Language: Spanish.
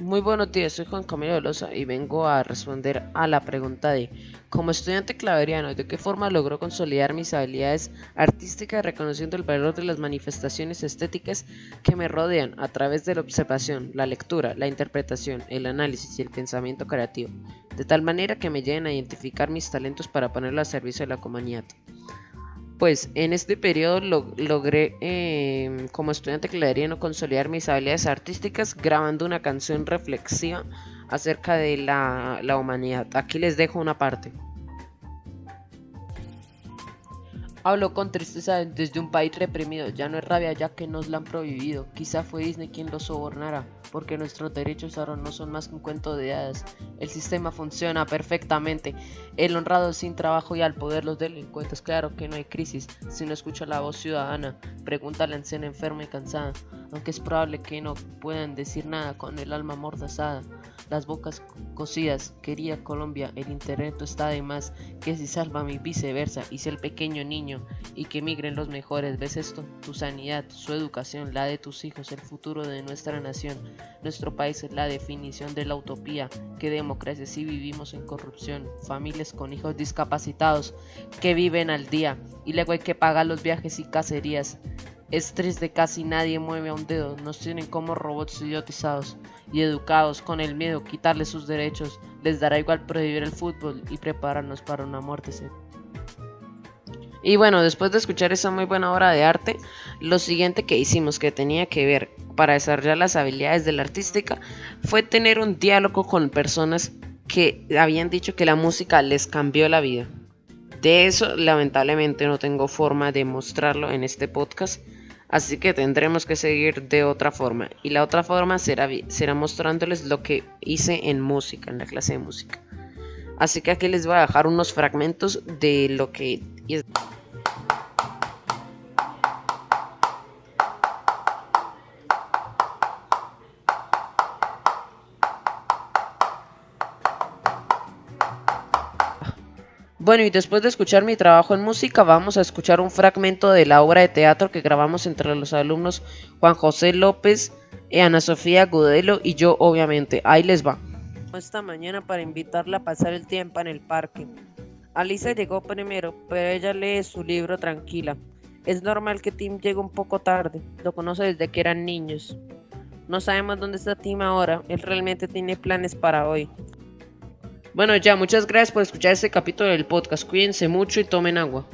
Muy buenos días, soy Juan Camilo Velosa y vengo a responder a la pregunta de, como estudiante claveriano, ¿de qué forma logro consolidar mis habilidades artísticas reconociendo el valor de las manifestaciones estéticas que me rodean a través de la observación, la lectura, la interpretación, el análisis y el pensamiento creativo, de tal manera que me lleven a identificar mis talentos para ponerlo a servicio de la comunidad? Pues en este periodo logré em, como estudiante claveriano consolidar mis habilidades artísticas grabando una canción reflexiva acerca de la, la humanidad. Aquí les dejo una parte. Hablo con tristeza desde un país reprimido, ya no es rabia ya que nos la han prohibido, quizá fue Disney quien lo sobornara, porque nuestros derechos ahora no son más que un cuento de hadas, el sistema funciona perfectamente, el honrado sin trabajo y al poder los delincuentes, claro que no hay crisis, si no escucha la voz ciudadana, pregunta a la anciana enferma y cansada, aunque es probable que no puedan decir nada con el alma amordazada las bocas cosidas. Quería Colombia, el internet está de más, que si salva mi viceversa, y si el pequeño niño, y que migren los mejores. ¿Ves esto? Tu sanidad, su educación, la de tus hijos, el futuro de nuestra nación. Nuestro país es la definición de la utopía. Que democracia si vivimos en corrupción, familias con hijos discapacitados que viven al día, y luego hay que pagar los viajes y cacerías. Es triste, casi nadie mueve a un dedo, nos tienen como robots idiotizados y educados con el miedo, quitarles sus derechos, les dará igual prohibir el fútbol y prepararnos para una muerte Y bueno, después de escuchar esa muy buena obra de arte, lo siguiente que hicimos que tenía que ver para desarrollar las habilidades de la artística fue tener un diálogo con personas que habían dicho que la música les cambió la vida. De eso lamentablemente no tengo forma de mostrarlo en este podcast, así que tendremos que seguir de otra forma. Y la otra forma será, será mostrándoles lo que hice en música, en la clase de música. Así que aquí les voy a dejar unos fragmentos de lo que... Bueno, y después de escuchar mi trabajo en música, vamos a escuchar un fragmento de la obra de teatro que grabamos entre los alumnos Juan José López, Ana Sofía Gudelo y yo, obviamente. Ahí les va. Esta mañana para invitarla a pasar el tiempo en el parque. Alisa llegó primero, pero ella lee su libro tranquila. Es normal que Tim llegue un poco tarde, lo conoce desde que eran niños. No sabemos dónde está Tim ahora, él realmente tiene planes para hoy. Bueno, ya, muchas gracias por escuchar este capítulo del podcast. Cuídense mucho y tomen agua.